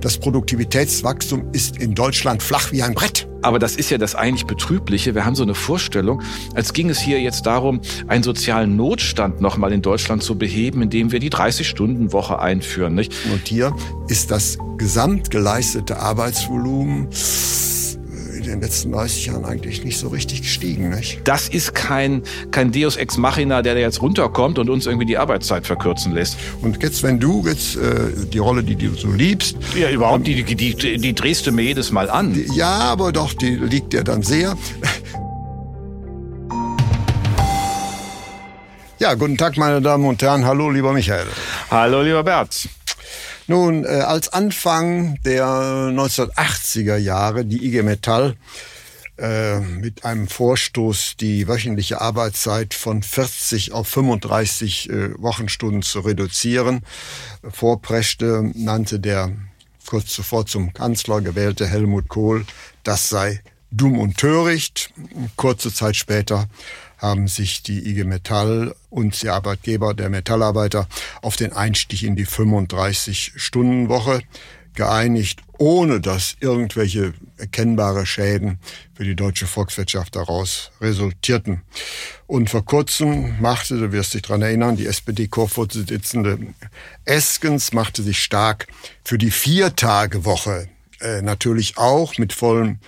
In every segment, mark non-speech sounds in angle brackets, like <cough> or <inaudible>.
Das Produktivitätswachstum ist in Deutschland flach wie ein Brett. Aber das ist ja das eigentlich Betrübliche. Wir haben so eine Vorstellung, als ging es hier jetzt darum, einen sozialen Notstand nochmal in Deutschland zu beheben, indem wir die 30-Stunden-Woche einführen. Nicht? Und hier ist das gesamtgeleistete Arbeitsvolumen in den letzten 30 Jahren eigentlich nicht so richtig gestiegen. Nicht? Das ist kein, kein Deus Ex Machina, der jetzt runterkommt und uns irgendwie die Arbeitszeit verkürzen lässt. Und jetzt, wenn du jetzt äh, die Rolle, die du so liebst... Ja, überhaupt, die, die, die, die drehst du mir jedes Mal an. Ja, aber doch, die liegt dir dann sehr. Ja, guten Tag, meine Damen und Herren. Hallo, lieber Michael. Hallo, lieber Bert. Nun, äh, als Anfang der 1980er Jahre die IG Metall äh, mit einem Vorstoß die wöchentliche Arbeitszeit von 40 auf 35 äh, Wochenstunden zu reduzieren vorpreschte, nannte der kurz zuvor zum Kanzler gewählte Helmut Kohl, das sei dumm und töricht. Kurze Zeit später haben sich die IG Metall und der Arbeitgeber der Metallarbeiter auf den Einstieg in die 35-Stunden-Woche geeinigt, ohne dass irgendwelche erkennbare Schäden für die deutsche Volkswirtschaft daraus resultierten. Und vor kurzem machte, du wirst dich dran erinnern, die SPD-Vorsitzende Eskens machte sich stark für die Viertagewoche. Äh, natürlich auch mit vollem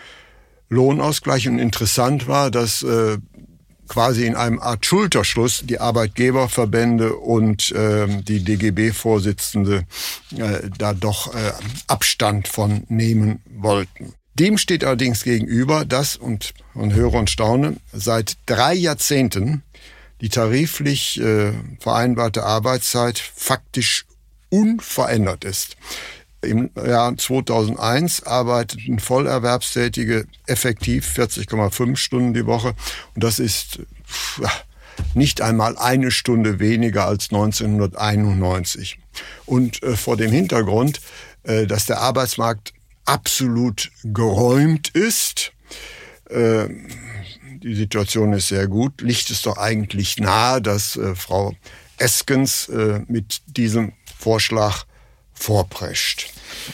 Lohnausgleich. Und interessant war, dass äh, quasi in einem Art Schulterschluss die Arbeitgeberverbände und äh, die DGB-Vorsitzende äh, da doch äh, Abstand von nehmen wollten. Dem steht allerdings gegenüber, dass, und man höre und staune, seit drei Jahrzehnten die tariflich äh, vereinbarte Arbeitszeit faktisch unverändert ist. Im Jahr 2001 arbeiteten Vollerwerbstätige effektiv 40,5 Stunden die Woche. Und das ist nicht einmal eine Stunde weniger als 1991. Und äh, vor dem Hintergrund, äh, dass der Arbeitsmarkt absolut geräumt ist, äh, die Situation ist sehr gut, liegt es doch eigentlich nahe, dass Frau Eskens mit diesem Vorschlag vorprescht.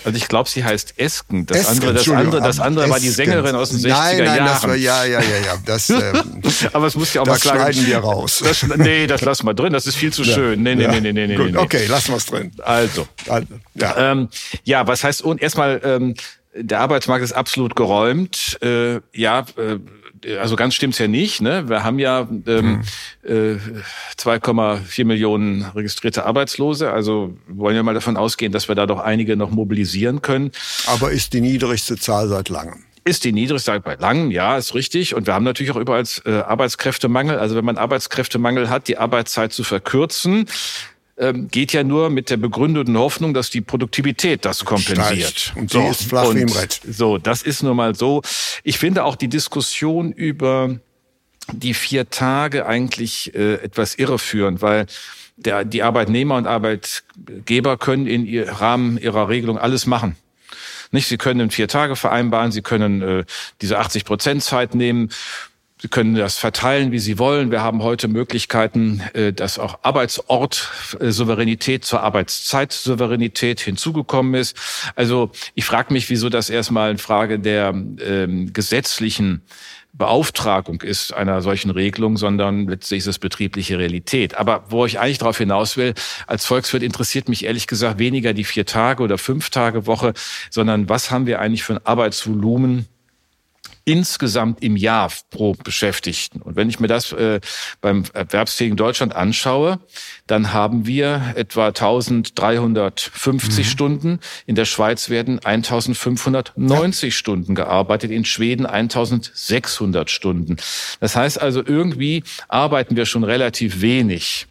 Also ich glaube, sie heißt Esken. Das Esken, andere, das andere, das andere war die Sängerin aus den 60er nein, nein, Jahren. Das war, ja, ja, ja, ja. Das, ähm, <laughs> Aber es muss ja auch das mal klar schneiden wir raus. Das, nee, das lassen wir drin. Das ist viel zu Ja. schön. Nee, nee, Ja. nee, nee, nee, nee, Gut, nee. okay, lassen wir es drin. Also, Also, Ja. ähm, ja, was heißt und erstmal ähm, der Arbeitsmarkt ist absolut geräumt. Äh, ja, äh, also ganz stimmt's ja nicht. Ne? Wir haben ja ähm, äh, 2,4 Millionen registrierte Arbeitslose. Also wollen wir mal davon ausgehen, dass wir da doch einige noch mobilisieren können. Aber ist die niedrigste Zahl seit langem. Ist die niedrigste bei langem, ja, ist richtig. Und wir haben natürlich auch überall äh, Arbeitskräftemangel. Also wenn man Arbeitskräftemangel hat, die Arbeitszeit zu verkürzen, ähm, geht ja nur mit der begründeten Hoffnung, dass die Produktivität das kompensiert. Steigt. Und die ist flach wie im Brett. So, das ist nun mal so. Ich finde auch die Diskussion über die vier Tage eigentlich äh, etwas irreführend, weil der, die Arbeitnehmer und Arbeitgeber können in ihr Rahmen ihrer Regelung alles machen. Nicht, sie können vier Tage vereinbaren, sie können äh, diese 80 Prozent Zeit nehmen. Sie können das verteilen, wie Sie wollen. Wir haben heute Möglichkeiten, äh, dass auch Arbeitsortsouveränität zur Arbeitszeit-Souveränität hinzugekommen ist. Also ich frage mich, wieso das erstmal eine Frage der ähm, gesetzlichen Beauftragung ist einer solchen Regelung, sondern letztlich ist es betriebliche Realität. Aber wo ich eigentlich darauf hinaus will, als Volkswirt interessiert mich ehrlich gesagt weniger die vier Tage oder fünf Tage Woche, sondern was haben wir eigentlich für ein Arbeitsvolumen insgesamt im Jahr pro Beschäftigten. Und wenn ich mir das äh, beim erwerbsfähigen Deutschland anschaue, dann haben wir etwa 1350 Stunden. In der Schweiz werden 1590 Stunden gearbeitet, in Schweden 1600 Stunden. Das heißt also, irgendwie arbeiten wir schon relativ wenig.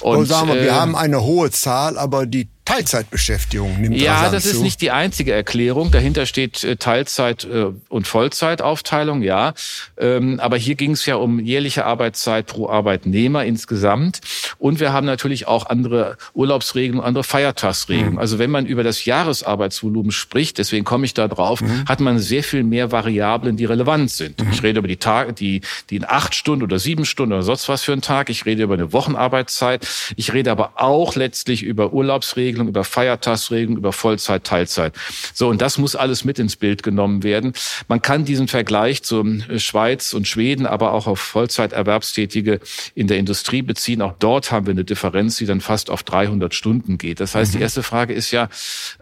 Und, sagen wir, äh, wir haben eine hohe Zahl, aber die Teilzeitbeschäftigung nimmt Ja, das zu. ist nicht die einzige Erklärung. Dahinter steht äh, Teilzeit- äh, und Vollzeitaufteilung, ja. Ähm, aber hier ging es ja um jährliche Arbeitszeit pro Arbeitnehmer insgesamt. Und wir haben natürlich auch andere Urlaubsregeln, andere Feiertagsregeln. Mhm. Also wenn man über das Jahresarbeitsvolumen spricht, deswegen komme ich da drauf, mhm. hat man sehr viel mehr Variablen, die relevant sind. Mhm. Ich rede über die Tage, die, die in acht Stunden oder sieben Stunden oder sonst was für einen Tag. Ich rede über eine Wochenarbeitszeit. Ich rede aber auch letztlich über Urlaubsregelungen, über Feiertagsregelungen, über Vollzeit, Teilzeit. So, und das muss alles mit ins Bild genommen werden. Man kann diesen Vergleich zur Schweiz und Schweden, aber auch auf Vollzeiterwerbstätige in der Industrie beziehen. Auch dort haben wir eine Differenz, die dann fast auf 300 Stunden geht. Das heißt, mhm. die erste Frage ist ja,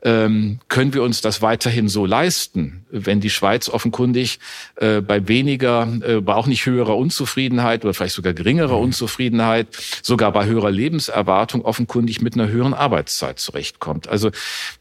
ähm, können wir uns das weiterhin so leisten, wenn die Schweiz offenkundig äh, bei weniger, äh, bei auch nicht höherer Unzufriedenheit oder vielleicht sogar geringerer mhm. Unzufriedenheit, sogar bei höherer Lebenserwartung offenkundig mit einer höheren Arbeitszeit zurechtkommt. Also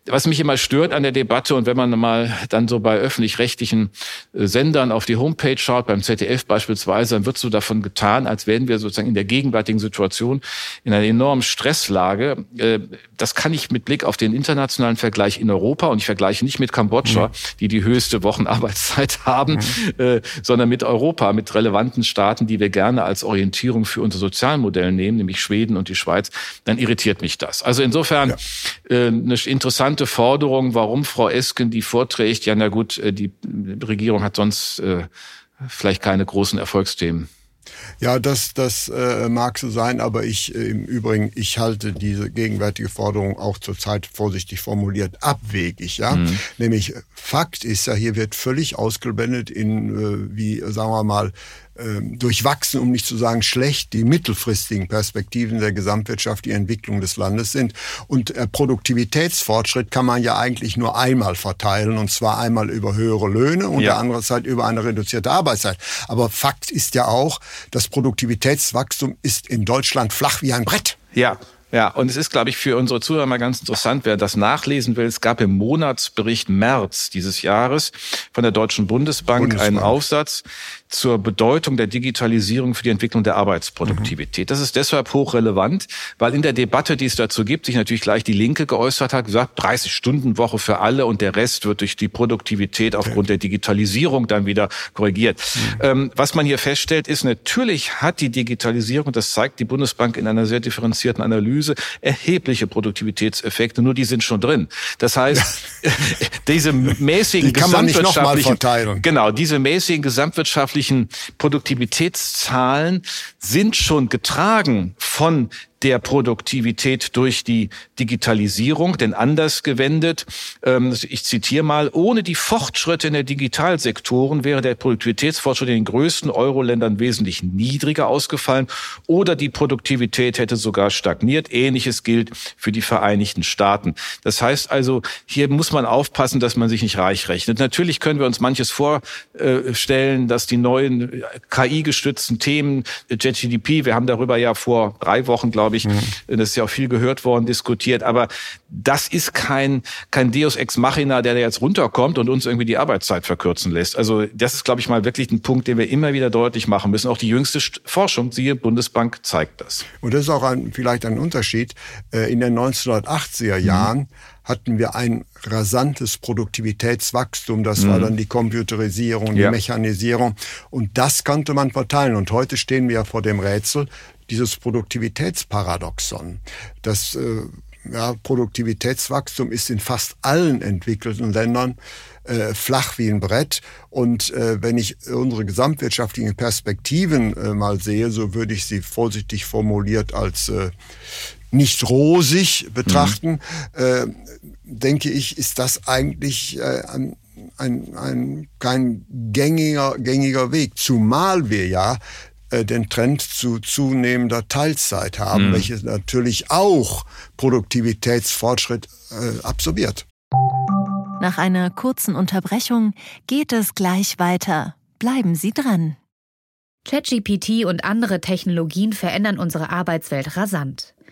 was mich immer stört an der Debatte und wenn man mal dann so bei öffentlich-rechtlichen äh, Sendern auf die Homepage schaut, beim ZDF beispielsweise, dann wird so davon getan, als wären wir sozusagen in der gegenwärtigen Situation in einer enormen Stresslage. Äh, das kann ich mit Blick auf den internationalen Vergleich in Europa und ich vergleiche nicht mit Kambodscha, mhm. die die höchste Wochenarbeitszeit <laughs> haben, äh, sondern mit Europa, mit relevanten Staaten, die wir gerne als Orientierung für unser Sozialmodell nehmen, nämlich Schweden und die Schweiz, dann irritiert mich das. Also insofern ja. Äh, eine interessante Forderung, warum Frau Esken die vorträgt. Ja, na gut, äh, die Regierung hat sonst äh, vielleicht keine großen Erfolgsthemen. Ja, das, das äh, mag so sein, aber ich äh, im Übrigen, ich halte diese gegenwärtige Forderung auch zurzeit vorsichtig formuliert abwegig. Ja, mhm. nämlich Fakt ist ja, hier wird völlig ausgeblendet in äh, wie sagen wir mal durchwachsen, um nicht zu sagen schlecht, die mittelfristigen Perspektiven der Gesamtwirtschaft, die Entwicklung des Landes sind. Und äh, Produktivitätsfortschritt kann man ja eigentlich nur einmal verteilen, und zwar einmal über höhere Löhne und ja. der andere Zeit über eine reduzierte Arbeitszeit. Aber Fakt ist ja auch, das Produktivitätswachstum ist in Deutschland flach wie ein Brett. Ja, ja, und es ist, glaube ich, für unsere Zuhörer mal ganz interessant, wer das nachlesen will. Es gab im Monatsbericht März dieses Jahres von der Deutschen Bundesbank, Bundesbank. einen Aufsatz, zur Bedeutung der Digitalisierung für die Entwicklung der Arbeitsproduktivität. Mhm. Das ist deshalb hochrelevant, weil in der Debatte, die es dazu gibt, sich natürlich gleich die Linke geäußert hat, gesagt, 30 Stunden Woche für alle und der Rest wird durch die Produktivität aufgrund der Digitalisierung dann wieder korrigiert. Mhm. Ähm, was man hier feststellt, ist, natürlich hat die Digitalisierung, das zeigt die Bundesbank in einer sehr differenzierten Analyse, erhebliche Produktivitätseffekte, nur die sind schon drin. Das heißt, ja. <laughs> diese mäßigen die kann man nicht gesamtwirtschaftlichen, genau, diese mäßigen gesamtwirtschaftlichen wirtschaftlichen Produktivitätszahlen sind schon getragen von der Produktivität durch die Digitalisierung. Denn anders gewendet, ähm, ich zitiere mal, ohne die Fortschritte in der Digitalsektoren wäre der Produktivitätsfortschritt in den größten Euro-Ländern wesentlich niedriger ausgefallen oder die Produktivität hätte sogar stagniert. Ähnliches gilt für die Vereinigten Staaten. Das heißt also, hier muss man aufpassen, dass man sich nicht reich rechnet. Natürlich können wir uns manches vorstellen, dass die neuen KI-gestützten Themen, JetGDP, wir haben darüber ja vor drei Wochen, glaube ich, glaube ich. Mhm. Das ist ja auch viel gehört worden, diskutiert. Aber das ist kein, kein Deus Ex Machina, der jetzt runterkommt und uns irgendwie die Arbeitszeit verkürzen lässt. Also das ist, glaube ich, mal wirklich ein Punkt, den wir immer wieder deutlich machen müssen. Auch die jüngste Forschung, siehe Bundesbank, zeigt das. Und das ist auch ein, vielleicht ein Unterschied. Äh, in den 1980er Jahren mhm hatten wir ein rasantes Produktivitätswachstum. Das mhm. war dann die Computerisierung, die ja. Mechanisierung. Und das konnte man verteilen. Und heute stehen wir vor dem Rätsel, dieses Produktivitätsparadoxon. Das äh, ja, Produktivitätswachstum ist in fast allen entwickelten Ländern äh, flach wie ein Brett. Und äh, wenn ich unsere gesamtwirtschaftlichen Perspektiven äh, mal sehe, so würde ich sie vorsichtig formuliert als äh, nicht rosig betrachten, mhm. äh, denke ich, ist das eigentlich äh, ein, ein, ein, kein gängiger, gängiger Weg. Zumal wir ja den Trend zu zunehmender Teilzeit haben, mhm. welches natürlich auch Produktivitätsfortschritt äh, absorbiert. Nach einer kurzen Unterbrechung geht es gleich weiter. Bleiben Sie dran. ChatGPT und andere Technologien verändern unsere Arbeitswelt rasant.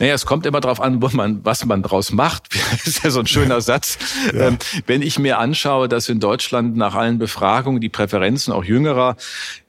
Naja, es kommt immer darauf an, wo man, was man draus macht. Das <laughs> ist ja so ein schöner Satz. Ja. Ähm, wenn ich mir anschaue, dass in Deutschland nach allen Befragungen die Präferenzen auch jüngerer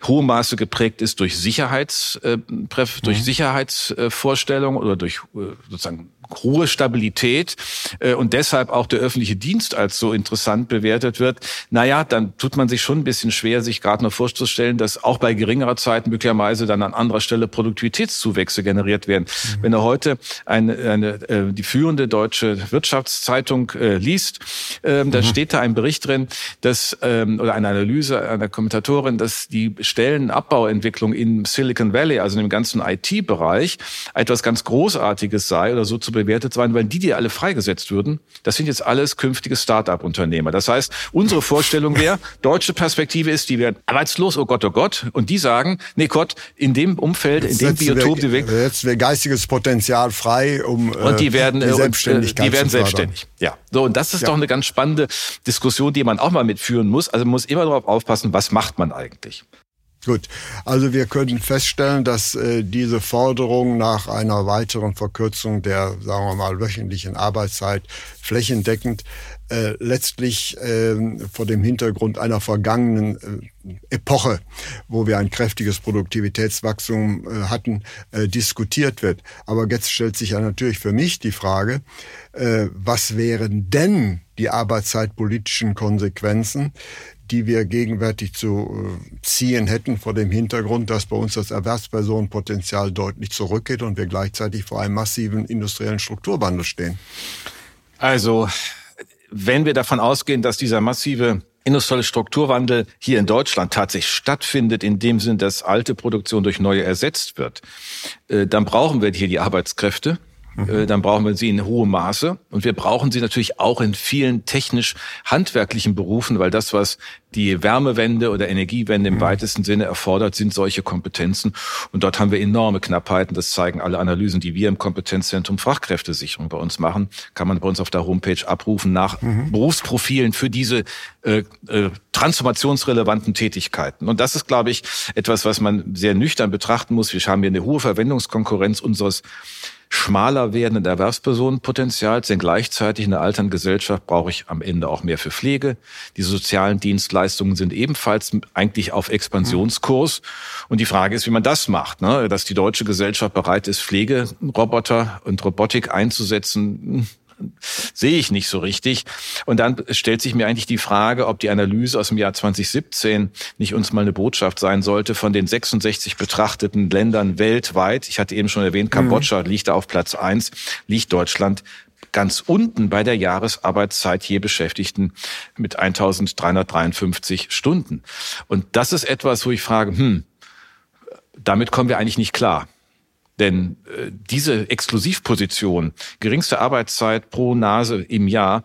hohem Maße geprägt ist durch Sicherheits, äh, durch mhm. Sicherheitsvorstellungen oder durch äh, sozusagen hohe Stabilität äh, und deshalb auch der öffentliche Dienst als so interessant bewertet wird, naja, dann tut man sich schon ein bisschen schwer, sich gerade noch vorzustellen, dass auch bei geringerer Zeit möglicherweise dann an anderer Stelle Produktivitätszuwächse generiert werden. Mhm. Wenn er heute eine, eine, äh, die führende deutsche Wirtschaftszeitung äh, liest, äh, mhm. da steht da ein Bericht drin, dass ähm, oder eine Analyse einer Kommentatorin, dass die Stellenabbauentwicklung in Silicon Valley, also im ganzen IT-Bereich, etwas ganz Großartiges sei oder so zu bewertet sein, weil die, die alle freigesetzt würden, das sind jetzt alles künftige Start-up-Unternehmer. Das heißt, unsere Vorstellung wäre, <laughs> deutsche Perspektive ist, die werden arbeitslos, oh Gott, oh Gott, und die sagen, nee Gott, in dem Umfeld, in dem Biotop, die wir, jetzt wäre geistiges Potenzial frei, um und die werden, die äh, Selbstständigkeit die werden selbstständig. Ja, so und das ist ja. doch eine ganz spannende Diskussion, die man auch mal mitführen muss. Also man muss immer darauf aufpassen, was macht man eigentlich? Gut, also wir können feststellen, dass äh, diese Forderung nach einer weiteren Verkürzung der, sagen wir mal, wöchentlichen Arbeitszeit flächendeckend äh, letztlich äh, vor dem Hintergrund einer vergangenen äh, Epoche, wo wir ein kräftiges Produktivitätswachstum äh, hatten, äh, diskutiert wird. Aber jetzt stellt sich ja natürlich für mich die Frage, äh, was wären denn die arbeitszeitpolitischen Konsequenzen, die wir gegenwärtig zu äh, ziehen hätten vor dem Hintergrund, dass bei uns das Erwerbspersonenpotenzial deutlich zurückgeht und wir gleichzeitig vor einem massiven industriellen Strukturwandel stehen? Also, wenn wir davon ausgehen, dass dieser massive industrielle Strukturwandel hier in Deutschland tatsächlich stattfindet, in dem Sinn, dass alte Produktion durch neue ersetzt wird, äh, dann brauchen wir hier die Arbeitskräfte. Mhm. Dann brauchen wir sie in hohem Maße. Und wir brauchen sie natürlich auch in vielen technisch-handwerklichen Berufen, weil das, was die Wärmewende oder Energiewende im mhm. weitesten Sinne erfordert, sind solche Kompetenzen. Und dort haben wir enorme Knappheiten. Das zeigen alle Analysen, die wir im Kompetenzzentrum Fachkräftesicherung bei uns machen. Kann man bei uns auf der Homepage abrufen nach mhm. Berufsprofilen für diese äh, äh, transformationsrelevanten Tätigkeiten. Und das ist, glaube ich, etwas, was man sehr nüchtern betrachten muss. Wir haben hier eine hohe Verwendungskonkurrenz unseres schmaler werdenden Erwerbspersonenpotenzials, denn gleichzeitig in der alternden Gesellschaft brauche ich am Ende auch mehr für Pflege. Die sozialen Dienstleistungen sind ebenfalls eigentlich auf Expansionskurs. Und die Frage ist, wie man das macht, ne? dass die deutsche Gesellschaft bereit ist, Pflegeroboter und Robotik einzusetzen sehe ich nicht so richtig. Und dann stellt sich mir eigentlich die Frage, ob die Analyse aus dem Jahr 2017 nicht uns mal eine Botschaft sein sollte von den 66 betrachteten Ländern weltweit. Ich hatte eben schon erwähnt, Kambodscha mhm. liegt da auf Platz eins, liegt Deutschland ganz unten bei der Jahresarbeitszeit je Beschäftigten mit 1353 Stunden. Und das ist etwas, wo ich frage, hm, damit kommen wir eigentlich nicht klar. Denn äh, diese Exklusivposition, geringste Arbeitszeit pro Nase im Jahr,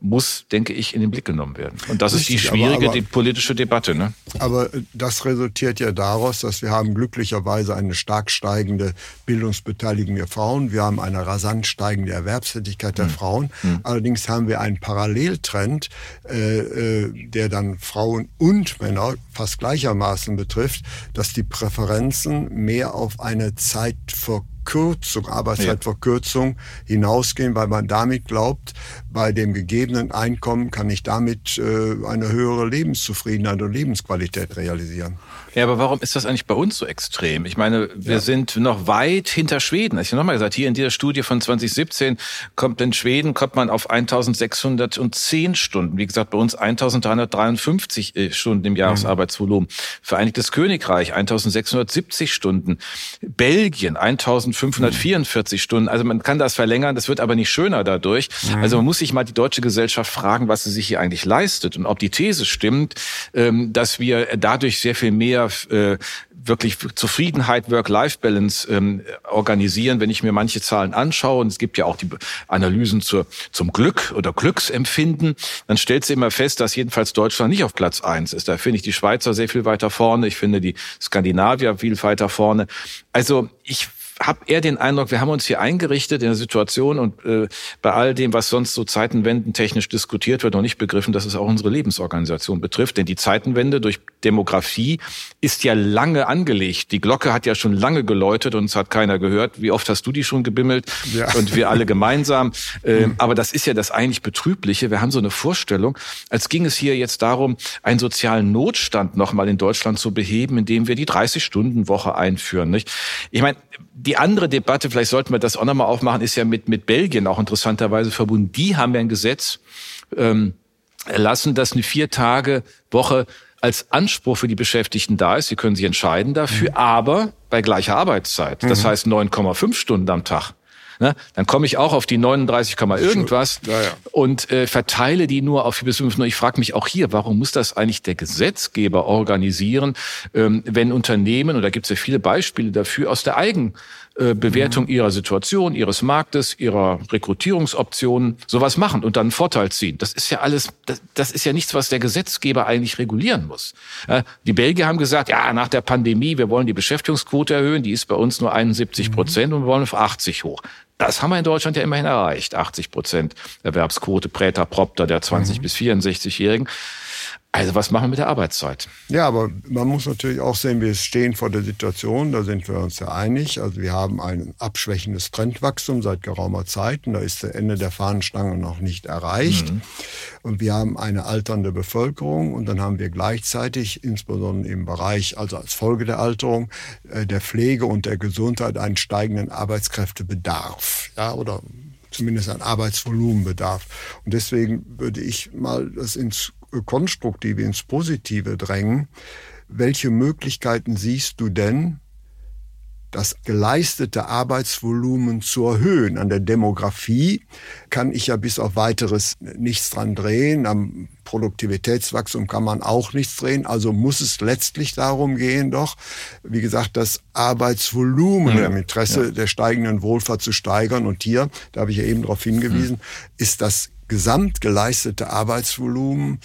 muss, denke ich, in den Blick genommen werden. Und das Richtig, ist die schwierige aber, aber, politische Debatte. Ne? Aber äh, das resultiert ja daraus, dass wir haben glücklicherweise eine stark steigende Bildungsbeteiligung der Frauen. Wir haben eine rasant steigende Erwerbstätigkeit der hm. Frauen. Hm. Allerdings haben wir einen Paralleltrend, äh, äh, der dann Frauen und Männer fast gleichermaßen betrifft, dass die Präferenzen mehr auf eine Zeit Verkürzung, Arbeitszeitverkürzung hinausgehen, weil man damit glaubt, bei dem gegebenen Einkommen kann ich damit äh, eine höhere Lebenszufriedenheit und Lebensqualität realisieren. Ja, aber warum ist das eigentlich bei uns so extrem? Ich meine, wir ja. sind noch weit hinter Schweden. Ich habe nochmal gesagt, hier in dieser Studie von 2017 kommt in Schweden kommt man auf 1610 Stunden. Wie gesagt, bei uns 1353 äh, Stunden im Jahresarbeitsvolumen. Vereinigtes Königreich 1670 Stunden. Belgien 1544 Stunden. Also man kann das verlängern, das wird aber nicht schöner dadurch. Mhm. Also man muss sich mal die deutsche Gesellschaft fragen, was sie sich hier eigentlich leistet und ob die These stimmt, ähm, dass wir dadurch sehr viel mehr äh, wirklich Zufriedenheit, Work-Life-Balance ähm, organisieren, wenn ich mir manche Zahlen anschaue. Und es gibt ja auch die Analysen zur, zum Glück oder Glücksempfinden. Dann stellt sie immer fest, dass jedenfalls Deutschland nicht auf Platz eins ist. Da finde ich die Schweizer sehr viel weiter vorne. Ich finde die Skandinavier viel weiter vorne. Also ich habe eher den Eindruck, wir haben uns hier eingerichtet in der Situation und äh, bei all dem, was sonst so Zeitenwenden technisch diskutiert wird, noch nicht begriffen, dass es auch unsere Lebensorganisation betrifft. Denn die Zeitenwende durch Demografie ist ja lange angelegt. Die Glocke hat ja schon lange geläutet und es hat keiner gehört. Wie oft hast du die schon gebimmelt? Ja. Und wir alle gemeinsam. <laughs> Ähm, aber das ist ja das eigentlich Betrübliche. Wir haben so eine Vorstellung, als ging es hier jetzt darum, einen sozialen Notstand nochmal in Deutschland zu beheben, indem wir die 30-Stunden-Woche einführen. Nicht? Ich meine, die andere Debatte, vielleicht sollten wir das auch nochmal aufmachen, ist ja mit, mit Belgien auch interessanterweise verbunden. Die haben ja ein Gesetz ähm, erlassen, dass eine vier Tage Woche als Anspruch für die Beschäftigten da ist. Sie können sich entscheiden dafür, mhm. aber bei gleicher Arbeitszeit. Das mhm. heißt 9,5 Stunden am Tag. Ne? Dann komme ich auch auf die 39, irgendwas ja, ja. und äh, verteile die nur auf bis fünf. Ich frage mich auch hier, warum muss das eigentlich der Gesetzgeber organisieren, ähm, wenn Unternehmen, und da gibt es ja viele Beispiele dafür, aus der Eigenbewertung mhm. ihrer Situation, ihres Marktes, ihrer Rekrutierungsoptionen sowas machen und dann einen Vorteil ziehen. Das ist ja alles, das, das ist ja nichts, was der Gesetzgeber eigentlich regulieren muss. Die Belgier haben gesagt, ja, nach der Pandemie, wir wollen die Beschäftigungsquote erhöhen, die ist bei uns nur 71 Prozent mhm. und wir wollen auf 80 hoch. Das haben wir in Deutschland ja immerhin erreicht. 80 Prozent Erwerbsquote Präter Propter der 20 mhm. bis 64-Jährigen. Also was machen wir mit der Arbeitszeit? Ja, aber man muss natürlich auch sehen, wir stehen vor der Situation, da sind wir uns ja einig. Also wir haben ein abschwächendes Trendwachstum seit geraumer Zeit und da ist der Ende der Fahnenstange noch nicht erreicht. Mhm. Und wir haben eine alternde Bevölkerung und dann haben wir gleichzeitig, insbesondere im Bereich, also als Folge der Alterung, äh, der Pflege und der Gesundheit einen steigenden Arbeitskräftebedarf. Ja, oder zumindest ein Arbeitsvolumenbedarf. Und deswegen würde ich mal das ins Konstruktive ins Positive drängen. Welche Möglichkeiten siehst du denn, das geleistete Arbeitsvolumen zu erhöhen. An der Demografie kann ich ja bis auf weiteres nichts dran drehen. Am Produktivitätswachstum kann man auch nichts drehen. Also muss es letztlich darum gehen, doch, wie gesagt, das Arbeitsvolumen ja. im Interesse ja. der steigenden Wohlfahrt zu steigern. Und hier, da habe ich ja eben darauf hingewiesen, mhm. ist das gesamt geleistete Arbeitsvolumen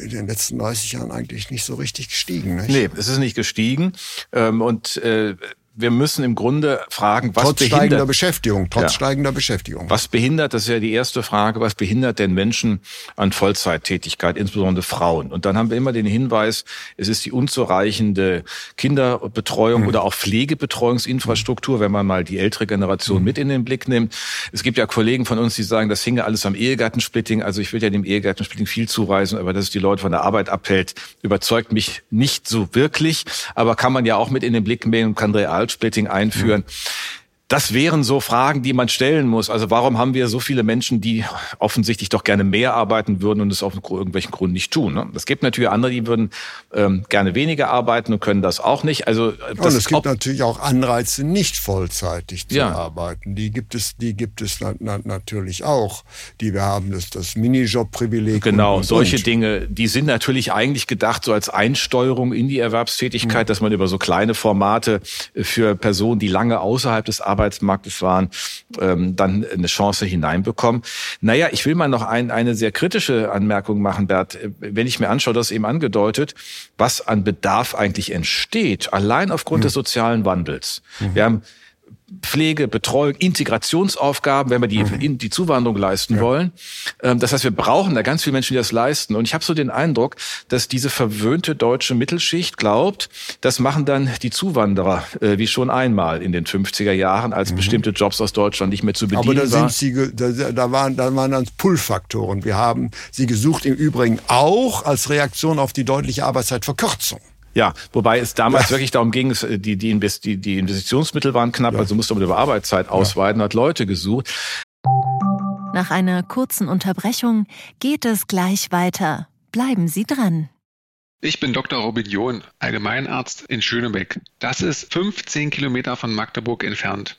in den letzten 30 Jahren eigentlich nicht so richtig gestiegen. Nicht? Nee, es ist nicht gestiegen. Ähm, und äh, wir müssen im Grunde fragen, was trotz behindert, steigender Beschäftigung, trotz ja. steigender Beschäftigung. Was behindert, das ist ja die erste Frage, was behindert denn Menschen an Vollzeittätigkeit, insbesondere Frauen? Und dann haben wir immer den Hinweis, es ist die unzureichende Kinderbetreuung mhm. oder auch Pflegebetreuungsinfrastruktur, wenn man mal die ältere Generation mhm. mit in den Blick nimmt. Es gibt ja Kollegen von uns, die sagen, das hinge alles am Ehegattensplitting. Also ich will ja dem Ehegattensplitting viel zuweisen, aber dass es die Leute von der Arbeit abhält, überzeugt mich nicht so wirklich. Aber kann man ja auch mit in den Blick nehmen und kann real Splitting einführen. Mhm. Das wären so Fragen, die man stellen muss. Also warum haben wir so viele Menschen, die offensichtlich doch gerne mehr arbeiten würden und es auf irgendwelchen Grund nicht tun? Ne? Es gibt natürlich andere, die würden ähm, gerne weniger arbeiten und können das auch nicht. Also das und es gibt natürlich auch Anreize, nicht vollzeitig zu ja. arbeiten. Die gibt es, die gibt es na, na, natürlich auch. Die wir haben, das, das Minijob-Privileg. Genau, und, und, solche und. Dinge, die sind natürlich eigentlich gedacht so als Einsteuerung in die Erwerbstätigkeit, mhm. dass man über so kleine Formate für Personen, die lange außerhalb des Arbeits Arbeitsmarktes waren, ähm, dann eine Chance hineinbekommen. Naja, ich will mal noch ein, eine sehr kritische Anmerkung machen, Bert. Wenn ich mir anschaue, das eben angedeutet, was an Bedarf eigentlich entsteht, allein aufgrund mhm. des sozialen Wandels. Mhm. Wir haben Pflege, Betreuung, Integrationsaufgaben, wenn wir die, mhm. die Zuwanderung leisten ja. wollen. Ähm, das heißt, wir brauchen da ganz viele Menschen, die das leisten. Und ich habe so den Eindruck, dass diese verwöhnte deutsche Mittelschicht glaubt, das machen dann die Zuwanderer, äh, wie schon einmal in den 50er Jahren, als mhm. bestimmte Jobs aus Deutschland nicht mehr zu bedienen Aber da sind sie, da, da waren, da waren dann Pull-Faktoren. Wir haben sie gesucht im Übrigen auch als Reaktion auf die deutliche Arbeitszeitverkürzung. Ja, wobei es damals ja. wirklich darum ging, die, die, die, die Investitionsmittel waren knapp, ja. also musste man über Arbeitszeit ausweiten, hat Leute gesucht. Nach einer kurzen Unterbrechung geht es gleich weiter. Bleiben Sie dran. Ich bin Dr. Robin John, Allgemeinarzt in Schönebeck. Das ist 15 Kilometer von Magdeburg entfernt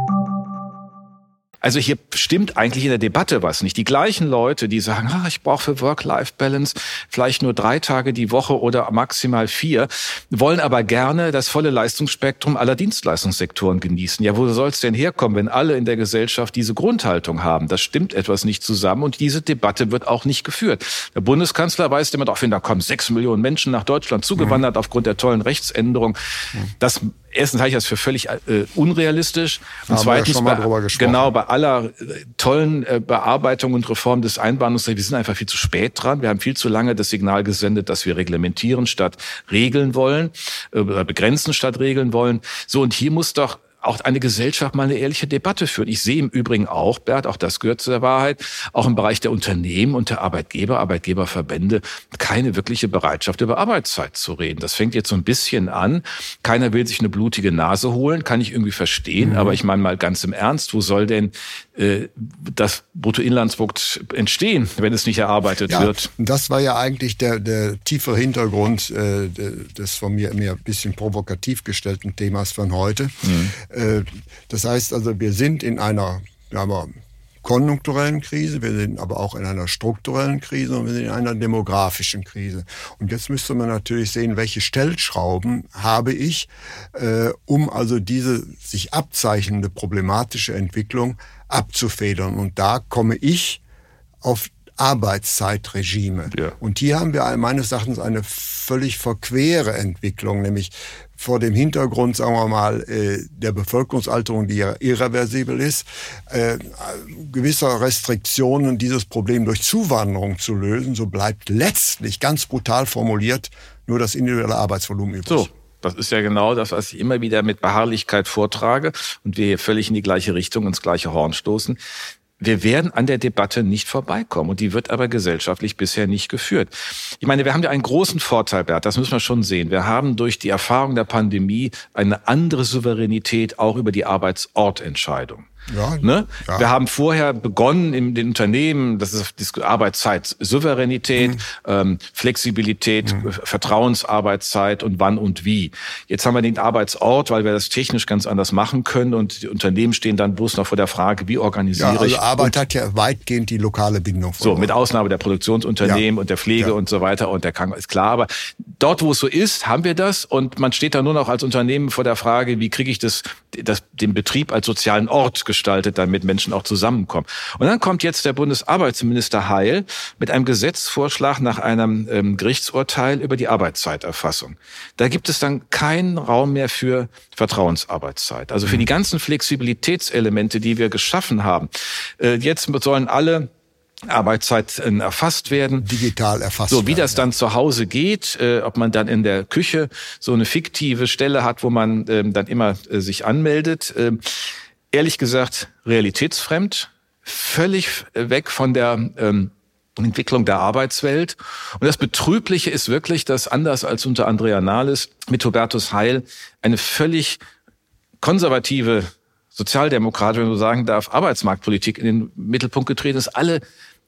Also hier stimmt eigentlich in der Debatte was nicht. Die gleichen Leute, die sagen, ah, ich brauche für Work-Life-Balance vielleicht nur drei Tage die Woche oder maximal vier, wollen aber gerne das volle Leistungsspektrum aller Dienstleistungssektoren genießen. Ja, wo soll es denn herkommen, wenn alle in der Gesellschaft diese Grundhaltung haben? Das stimmt etwas nicht zusammen und diese Debatte wird auch nicht geführt. Der Bundeskanzler weist immer darauf hin, da kommen sechs Millionen Menschen nach Deutschland zugewandert mhm. aufgrund der tollen Rechtsänderung. Das erstens halte ich das für völlig äh, unrealistisch und Haben zweitens ja bei, genau bei aller äh, tollen äh, Bearbeitung und Reform des Einbahnungsrechts, wir sind einfach viel zu spät dran. Wir haben viel zu lange das Signal gesendet, dass wir reglementieren statt regeln wollen, äh, begrenzen statt regeln wollen. So und hier muss doch auch eine Gesellschaft mal eine ehrliche Debatte führen. Ich sehe im Übrigen auch, Bert, auch das gehört zur Wahrheit, auch im Bereich der Unternehmen und der Arbeitgeber, Arbeitgeberverbände keine wirkliche Bereitschaft, über Arbeitszeit zu reden. Das fängt jetzt so ein bisschen an. Keiner will sich eine blutige Nase holen, kann ich irgendwie verstehen. Mhm. Aber ich meine mal ganz im Ernst, wo soll denn äh, das Bruttoinlandsprodukt entstehen, wenn es nicht erarbeitet ja, wird? Das war ja eigentlich der, der tiefe Hintergrund äh, des von mir mir ein bisschen provokativ gestellten Themas von heute. Mhm. Äh, das heißt also, wir sind in einer ja, konjunkturellen Krise, wir sind aber auch in einer strukturellen Krise und wir sind in einer demografischen Krise. Und jetzt müsste man natürlich sehen, welche Stellschrauben habe ich, äh, um also diese sich abzeichnende problematische Entwicklung abzufedern. Und da komme ich auf Arbeitszeitregime. Ja. Und hier haben wir meines Erachtens eine völlig verquere Entwicklung, nämlich vor dem Hintergrund, sagen wir mal, äh, der Bevölkerungsalterung, die ja irreversibel ist, äh, gewisser Restriktionen dieses Problem durch Zuwanderung zu lösen, so bleibt letztlich ganz brutal formuliert nur das individuelle Arbeitsvolumen übrig. So. Das ist ja genau das, was ich immer wieder mit Beharrlichkeit vortrage und wir hier völlig in die gleiche Richtung, ins gleiche Horn stoßen. Wir werden an der Debatte nicht vorbeikommen und die wird aber gesellschaftlich bisher nicht geführt. Ich meine, wir haben ja einen großen Vorteil, Bert, das müssen wir schon sehen. Wir haben durch die Erfahrung der Pandemie eine andere Souveränität auch über die Arbeitsortentscheidung. Ja, ne? ja. Wir haben vorher begonnen in den Unternehmen, das ist Arbeitszeit, Souveränität, mhm. ähm, Flexibilität, mhm. Vertrauensarbeitszeit und wann und wie. Jetzt haben wir den Arbeitsort, weil wir das technisch ganz anders machen können und die Unternehmen stehen dann bloß noch vor der Frage, wie organisiere ja, also ich. Arbeit hat ja weitgehend die lokale Bindung. So, mit Ausnahme der Produktionsunternehmen und der Pflege und so weiter und der Krankenhaus, ist klar. Aber dort, wo es so ist, haben wir das und man steht da nur noch als Unternehmen vor der Frage, wie kriege ich das, das, den Betrieb als sozialen Ort gestaltet, damit Menschen auch zusammenkommen. Und dann kommt jetzt der Bundesarbeitsminister Heil mit einem Gesetzvorschlag nach einem ähm, Gerichtsurteil über die Arbeitszeiterfassung. Da gibt es dann keinen Raum mehr für Vertrauensarbeitszeit. Also für die ganzen Flexibilitätselemente, die wir geschaffen haben. Äh, jetzt sollen alle Arbeitszeiten erfasst werden. Digital erfasst. So wie das dann zu Hause geht, äh, ob man dann in der Küche so eine fiktive Stelle hat, wo man ähm, dann immer äh, sich anmeldet. Ähm, ehrlich gesagt realitätsfremd, völlig weg von der ähm, Entwicklung der Arbeitswelt. Und das Betrübliche ist wirklich, dass anders als unter Andrea Nahles mit Hubertus Heil eine völlig konservative Sozialdemokrat, wenn man so sagen darf, Arbeitsmarktpolitik in den Mittelpunkt getreten ist. Alle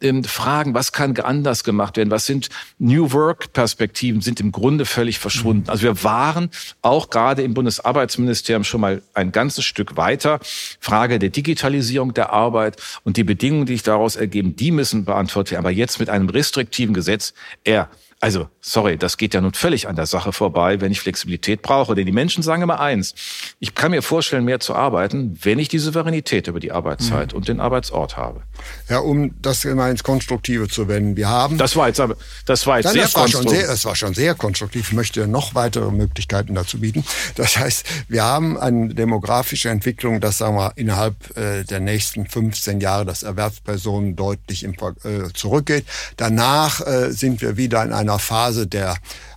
ähm, Fragen, was kann anders gemacht werden, was sind New Work-Perspektiven, sind im Grunde völlig verschwunden. Mhm. Also wir waren auch gerade im Bundesarbeitsministerium schon mal ein ganzes Stück weiter. Frage der Digitalisierung der Arbeit und die Bedingungen, die sich daraus ergeben, die müssen beantwortet werden. Aber jetzt mit einem restriktiven Gesetz, er also, sorry, das geht ja nun völlig an der Sache vorbei, wenn ich Flexibilität brauche. Denn die Menschen sagen immer eins, ich kann mir vorstellen, mehr zu arbeiten, wenn ich die Souveränität über die Arbeitszeit mhm. und den Arbeitsort habe. Ja, um das immer ins Konstruktive zu wenden. Wir haben. Das war jetzt aber, das war jetzt Nein, sehr das war schon sehr, das war schon sehr konstruktiv. Ich möchte noch weitere Möglichkeiten dazu bieten. Das heißt, wir haben eine demografische Entwicklung, dass, sagen wir, innerhalb äh, der nächsten 15 Jahre das Erwerbspersonen deutlich im, äh, zurückgeht. Danach äh, sind wir wieder in einer einer Phase der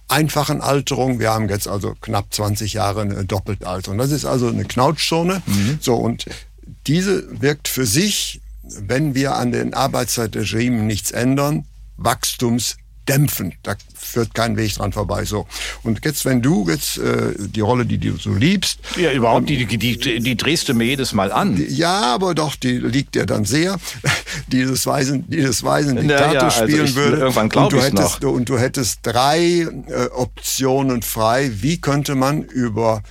einfachen Alterung. Wir haben jetzt also knapp 20 Jahre eine Doppeltalterung. Das ist also eine Knautschzone. Mhm. So, und diese wirkt für sich, wenn wir an den Arbeitszeitregimen nichts ändern, wachstums dämpfen. Da führt kein Weg dran vorbei. So. Und jetzt, wenn du jetzt äh, die Rolle, die du so liebst. Ja, überhaupt, die, die, die, die drehst du mir jedes Mal an. Ja, aber doch, die liegt dir dann sehr. Dieses Weisen, dieses Weisen Diktator ja, also spielen ich, würde. Irgendwann glaube ich noch. Und du hättest drei äh, Optionen frei. Wie könnte man über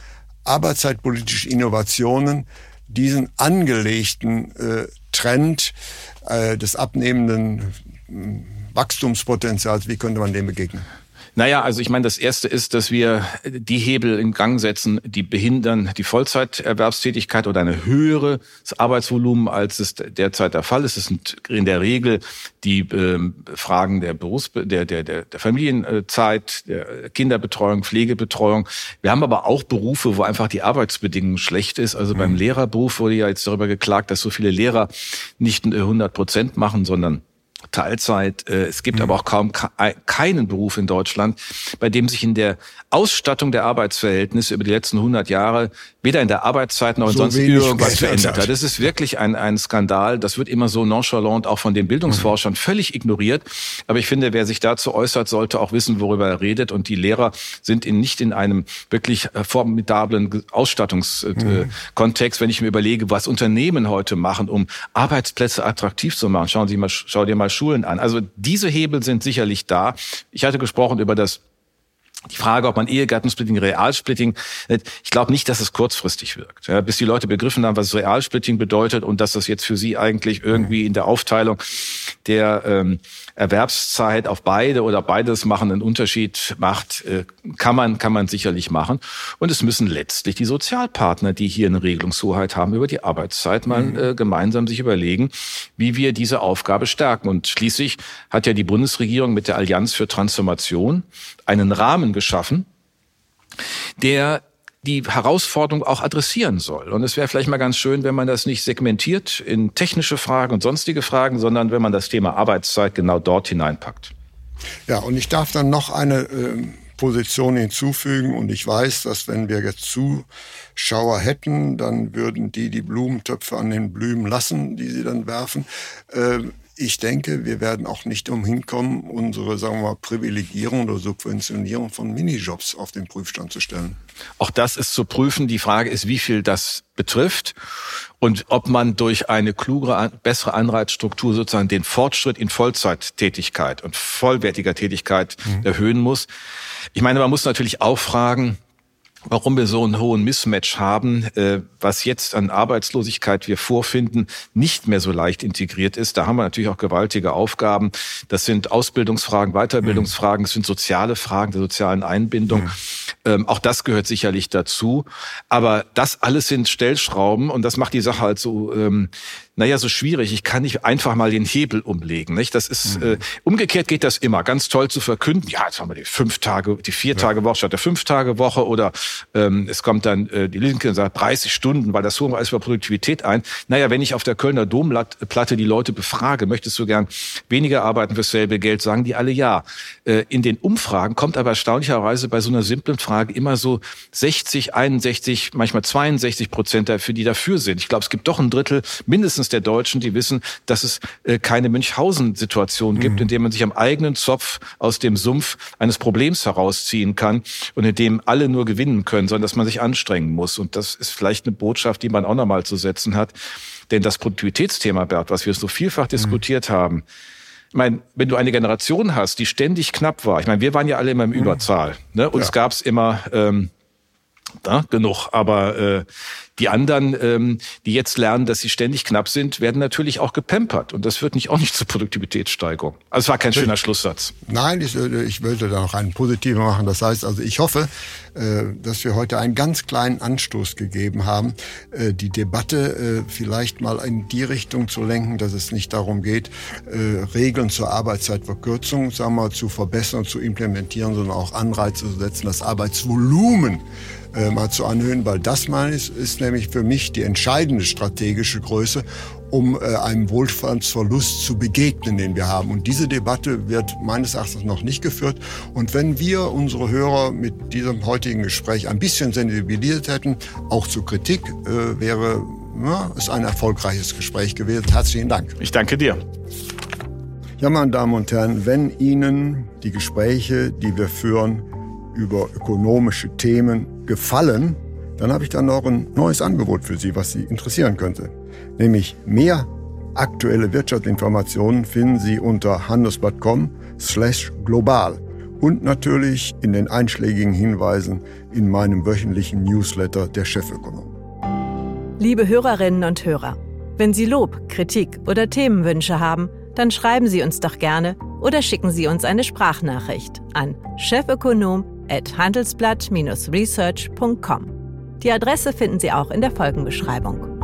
arbeitszeitpolitische Innovationen diesen angelegten äh, Trend äh, des abnehmenden Wachstumspotenzials, wie könnte man dem begegnen? Naja, also ich meine, das Erste ist, dass wir die Hebel in Gang setzen, die behindern die Vollzeiterwerbstätigkeit oder eine höhere Arbeitsvolumen, als es derzeit der Fall ist. Es sind in der Regel die äh, Fragen der Berufs-, der, der, der, der Familienzeit, der Kinderbetreuung, Pflegebetreuung. Wir haben aber auch Berufe, wo einfach die Arbeitsbedingungen schlecht ist. Also mhm. beim Lehrerberuf wurde ja jetzt darüber geklagt, dass so viele Lehrer nicht 100 Prozent machen, sondern Teilzeit. Äh, es gibt mhm. aber auch kaum keinen Beruf in Deutschland, bei dem sich in der Ausstattung der Arbeitsverhältnisse über die letzten 100 Jahre weder in der Arbeitszeit noch so sonst irgendwas verändert hat. Das ist wirklich ein, ein Skandal. Das wird immer so nonchalant auch von den Bildungsforschern mhm. völlig ignoriert. Aber ich finde, wer sich dazu äußert, sollte auch wissen, worüber er redet. Und die Lehrer sind in, nicht in einem wirklich äh, formidablen Ausstattungskontext. Mhm. Wenn ich mir überlege, was Unternehmen heute machen, um Arbeitsplätze attraktiv zu machen. Schauen Sie mal, schau dir mal Schulen an. Also diese Hebel sind sicherlich da. Ich hatte gesprochen über das die Frage, ob man Ehegattensplitting, Realsplitting, ich glaube nicht, dass es kurzfristig wirkt. Ja, bis die Leute begriffen haben, was Realsplitting bedeutet und dass das jetzt für sie eigentlich irgendwie in der Aufteilung der ähm, Erwerbszeit auf beide oder beides machen einen Unterschied macht, äh, kann man, kann man sicherlich machen. Und es müssen letztlich die Sozialpartner, die hier eine Regelungshoheit haben über die Arbeitszeit, mal mhm. äh, gemeinsam sich überlegen, wie wir diese Aufgabe stärken. Und schließlich hat ja die Bundesregierung mit der Allianz für Transformation einen Rahmen geschaffen, der die Herausforderung auch adressieren soll. Und es wäre vielleicht mal ganz schön, wenn man das nicht segmentiert in technische Fragen und sonstige Fragen, sondern wenn man das Thema Arbeitszeit genau dort hineinpackt. Ja, und ich darf dann noch eine äh, Position hinzufügen. Und ich weiß, dass wenn wir jetzt Zuschauer hätten, dann würden die die Blumentöpfe an den Blumen lassen, die sie dann werfen. Äh, ich denke, wir werden auch nicht umhin kommen, unsere, sagen wir mal, Privilegierung oder Subventionierung von Minijobs auf den Prüfstand zu stellen. Auch das ist zu prüfen. Die Frage ist, wie viel das betrifft und ob man durch eine klugere, bessere Anreizstruktur sozusagen den Fortschritt in Vollzeittätigkeit und vollwertiger Tätigkeit mhm. erhöhen muss. Ich meine, man muss natürlich auch fragen, warum wir so einen hohen Mismatch haben, äh, was jetzt an Arbeitslosigkeit wir vorfinden, nicht mehr so leicht integriert ist. Da haben wir natürlich auch gewaltige Aufgaben. Das sind Ausbildungsfragen, Weiterbildungsfragen, das sind soziale Fragen der sozialen Einbindung. Mhm. Ähm, auch das gehört sicherlich dazu. Aber das alles sind Stellschrauben und das macht die Sache halt so ähm, naja, so schwierig. Ich kann nicht einfach mal den Hebel umlegen. Nicht? Das ist mhm. äh, umgekehrt geht das immer. Ganz toll zu verkünden. Ja, jetzt haben wir die fünf Tage, die vier Tage Woche statt der fünf Tage Woche oder ähm, es kommt dann äh, die Linke und sagt 30 Stunden, weil das holen wir alles über Produktivität ein. Naja, wenn ich auf der Kölner Domplatte die Leute befrage, möchtest du gern weniger arbeiten für dasselbe Geld, sagen die alle ja. Äh, in den Umfragen kommt aber erstaunlicherweise bei so einer simplen Frage immer so 60, 61, manchmal 62 Prozent dafür, die dafür sind. Ich glaube, es gibt doch ein Drittel mindestens mindestens der Deutschen, die wissen, dass es äh, keine Münchhausen-Situation gibt, mhm. in der man sich am eigenen Zopf aus dem Sumpf eines Problems herausziehen kann und in dem alle nur gewinnen können, sondern dass man sich anstrengen muss. Und das ist vielleicht eine Botschaft, die man auch nochmal zu setzen hat. Denn das Produktivitätsthema, Bert, was wir so vielfach mhm. diskutiert haben, ich meine, wenn du eine Generation hast, die ständig knapp war, ich meine, wir waren ja alle immer im mhm. Überzahl. Ne? Uns ja. gab's immer ähm, da, genug, aber äh, die anderen, ähm, die jetzt lernen, dass sie ständig knapp sind, werden natürlich auch gepampert. Und das führt nicht auch nicht zur Produktivitätssteigerung. Also es war kein schöner Schlusssatz. Nein, ich, äh, ich wollte da noch einen positiven machen. Das heißt also, ich hoffe, äh, dass wir heute einen ganz kleinen Anstoß gegeben haben, äh, die Debatte vielleicht mal in die Richtung zu lenken, dass es nicht darum geht, Regeln zur Arbeitszeitverkürzung sagen wir, mal, zu verbessern, zu implementieren, sondern auch Anreize zu setzen, das Arbeitsvolumen äh, mal zu anhören, weil das mal ist, ist nämlich für mich die entscheidende strategische Größe, um äh, einem Wohlstandsverlust zu begegnen, den wir haben. Und diese Debatte wird meines Erachtens noch nicht geführt. Und wenn wir unsere Hörer mit diesem heutigen Gespräch ein bisschen sensibilisiert hätten, auch zu Kritik, äh, wäre ja, es ein erfolgreiches Gespräch gewesen. Herzlichen Dank. Ich danke dir. Ja, meine Damen und Herren, wenn Ihnen die Gespräche, die wir führen über ökonomische Themen gefallen, dann habe ich dann noch ein neues Angebot für Sie, was Sie interessieren könnte. Nämlich mehr aktuelle Wirtschaftsinformationen finden Sie unter handelsblatt.com slash global und natürlich in den einschlägigen Hinweisen in meinem wöchentlichen Newsletter der Chefökonom. Liebe Hörerinnen und Hörer, wenn Sie Lob, Kritik oder Themenwünsche haben, dann schreiben Sie uns doch gerne oder schicken Sie uns eine Sprachnachricht an chefökonom@handelsblatt-research.com. Die Adresse finden Sie auch in der Folgenbeschreibung.